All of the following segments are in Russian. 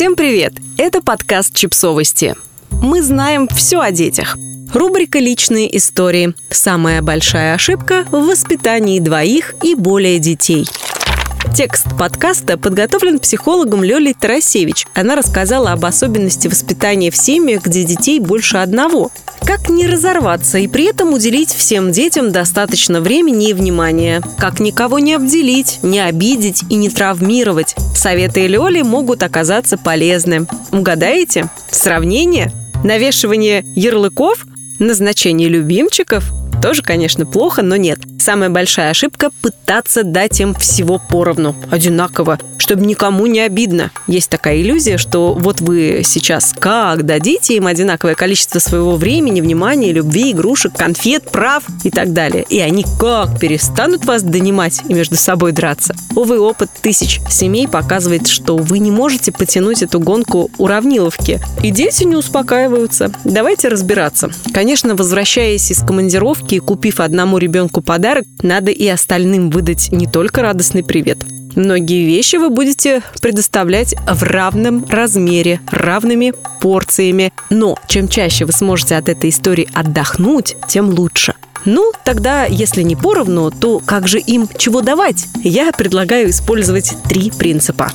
Всем привет! Это подкаст «Чипсовости». Мы знаем все о детях. Рубрика «Личные истории». Самая большая ошибка в воспитании двоих и более детей – Текст подкаста подготовлен психологом Лёлей Тарасевич. Она рассказала об особенности воспитания в семьях, где детей больше одного. Как не разорваться и при этом уделить всем детям достаточно времени и внимания. Как никого не обделить, не обидеть и не травмировать. Советы Лёли могут оказаться полезны. Угадаете? Сравнение? Навешивание ярлыков? Назначение любимчиков? Тоже, конечно, плохо, но нет. Самая большая ошибка – пытаться дать им всего поровну, одинаково, чтобы никому не обидно. Есть такая иллюзия, что вот вы сейчас как дадите им одинаковое количество своего времени, внимания, любви, игрушек, конфет, прав и так далее. И они как перестанут вас донимать и между собой драться. Увы, опыт тысяч семей показывает, что вы не можете потянуть эту гонку уравниловки. И дети не успокаиваются. Давайте разбираться. Конечно, возвращаясь из командировки и купив одному ребенку подарок, надо и остальным выдать не только радостный привет. Многие вещи вы будете предоставлять в равном размере, равными порциями. Но чем чаще вы сможете от этой истории отдохнуть, тем лучше. Ну, тогда, если не поровну, то как же им чего давать? Я предлагаю использовать три принципа.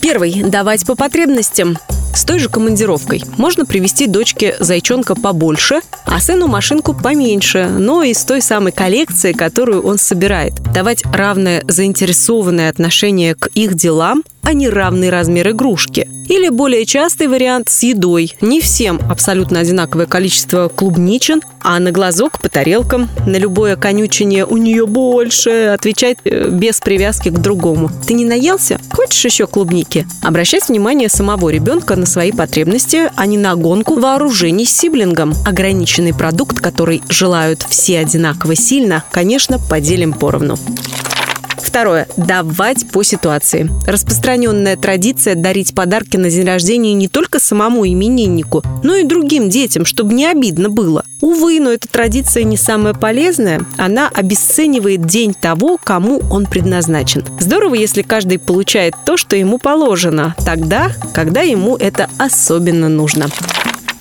Первый – давать по потребностям. С той же командировкой можно привести дочке зайчонка побольше, а сыну машинку поменьше, но из той самой коллекции, которую он собирает. Давать равное заинтересованное отношение к их делам – а не равный размер игрушки. Или более частый вариант с едой. Не всем абсолютно одинаковое количество клубничин, а на глазок по тарелкам. На любое конючение у нее больше. Отвечать э, без привязки к другому. Ты не наелся? Хочешь еще клубники? Обращать внимание самого ребенка на свои потребности, а не на гонку вооружений с сиблингом. Ограниченный продукт, который желают все одинаково сильно, конечно, поделим поровну. Второе. Давать по ситуации. Распространенная традиция дарить подарки на день рождения не только самому имениннику, но и другим детям, чтобы не обидно было. Увы, но эта традиция не самая полезная. Она обесценивает день того, кому он предназначен. Здорово, если каждый получает то, что ему положено, тогда, когда ему это особенно нужно.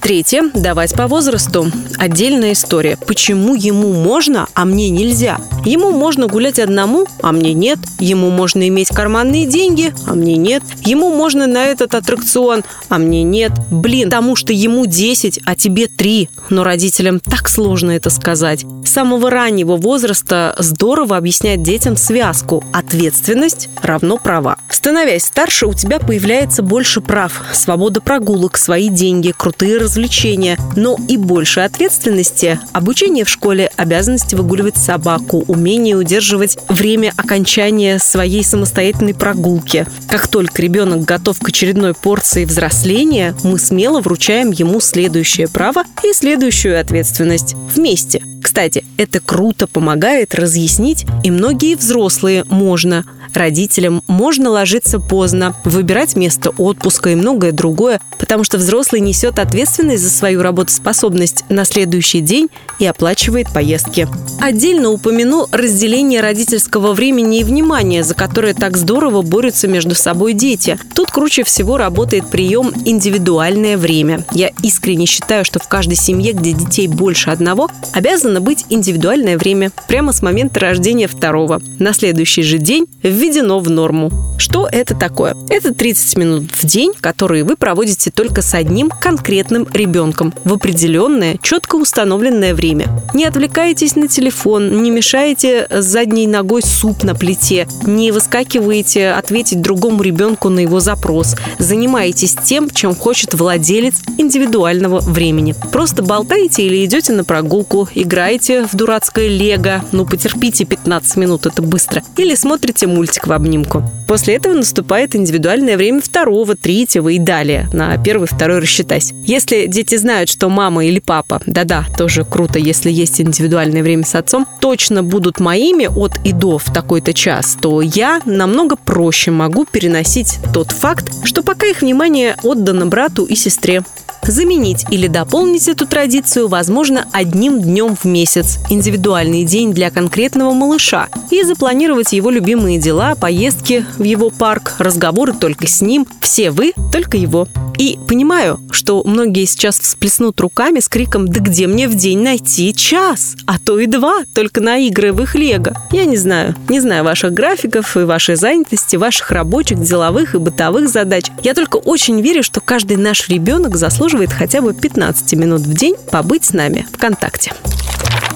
Третье – давать по возрасту. Отдельная история. Почему ему можно, а мне нельзя? Ему можно гулять одному, а мне нет. Ему можно иметь карманные деньги, а мне нет. Ему можно на этот аттракцион, а мне нет. Блин, потому что ему 10, а тебе 3. Но родителям так сложно это сказать. С самого раннего возраста здорово объяснять детям связку. Ответственность равно права. Становясь старше, у тебя появляется больше прав. Свобода прогулок, свои деньги, крутые развлечения но и больше ответственности. Обучение в школе, обязанности выгуливать собаку, умение удерживать время окончания своей самостоятельной прогулки. Как только ребенок готов к очередной порции взросления, мы смело вручаем ему следующее право и следующую ответственность вместе. Кстати, это круто помогает разъяснить, и многие взрослые можно. Родителям можно ложиться поздно, выбирать место отпуска и многое другое, потому что взрослый несет ответственность за свою работоспособность на следующий день и оплачивает поездки. Отдельно упомяну разделение родительского времени и внимания, за которое так здорово борются между собой дети. Тут круче всего работает прием «индивидуальное время». Я искренне считаю, что в каждой семье, где детей больше одного, обязано быть индивидуальное время прямо с момента рождения второго. На следующий же день введено в норму. Что это такое? Это 30 минут в день, которые вы проводите только с одним конкретным ребенком в определенное, четко установленное время. Не отвлекайтесь на телефон, не мешаете задней ногой суп на плите, не выскакиваете ответить другому ребенку на его запрос. Занимаетесь тем, чем хочет владелец индивидуального времени. Просто болтаете или идете на прогулку, играете в дурацкое лего, ну потерпите 15 минут, это быстро, или смотрите мультик в обнимку. После этого наступает индивидуальное время второго, третьего и далее. На первый, второй рассчитайся. Если дети знают, что мама или папа, да-да, тоже круто, если есть индивидуальное время с отцом, точно будут моими от и до в такой-то час, то я намного проще могу переносить тот факт, что пока их внимание отдано брату и сестре. Заменить или дополнить эту традицию возможно одним днем в месяц, индивидуальный день для конкретного малыша и запланировать его любимые дела, поездки в его парк, разговоры только с ним. Все вы, только его. И понимаю, что многие сейчас всплеснут руками с криком «Да где мне в день найти час? А то и два, только на игры в их лего». Я не знаю. Не знаю ваших графиков и вашей занятости, ваших рабочих, деловых и бытовых задач. Я только очень верю, что каждый наш ребенок заслуживает хотя бы 15 минут в день побыть с нами ВКонтакте.